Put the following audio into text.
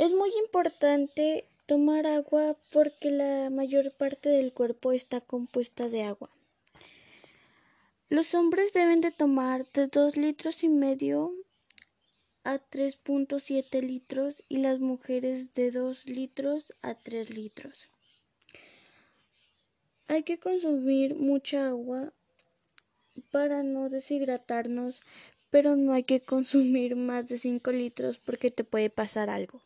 Es muy importante tomar agua porque la mayor parte del cuerpo está compuesta de agua. Los hombres deben de tomar de 2 litros y medio a 3.7 litros y las mujeres de 2 litros a 3 litros. Hay que consumir mucha agua para no deshidratarnos, pero no hay que consumir más de 5 litros porque te puede pasar algo.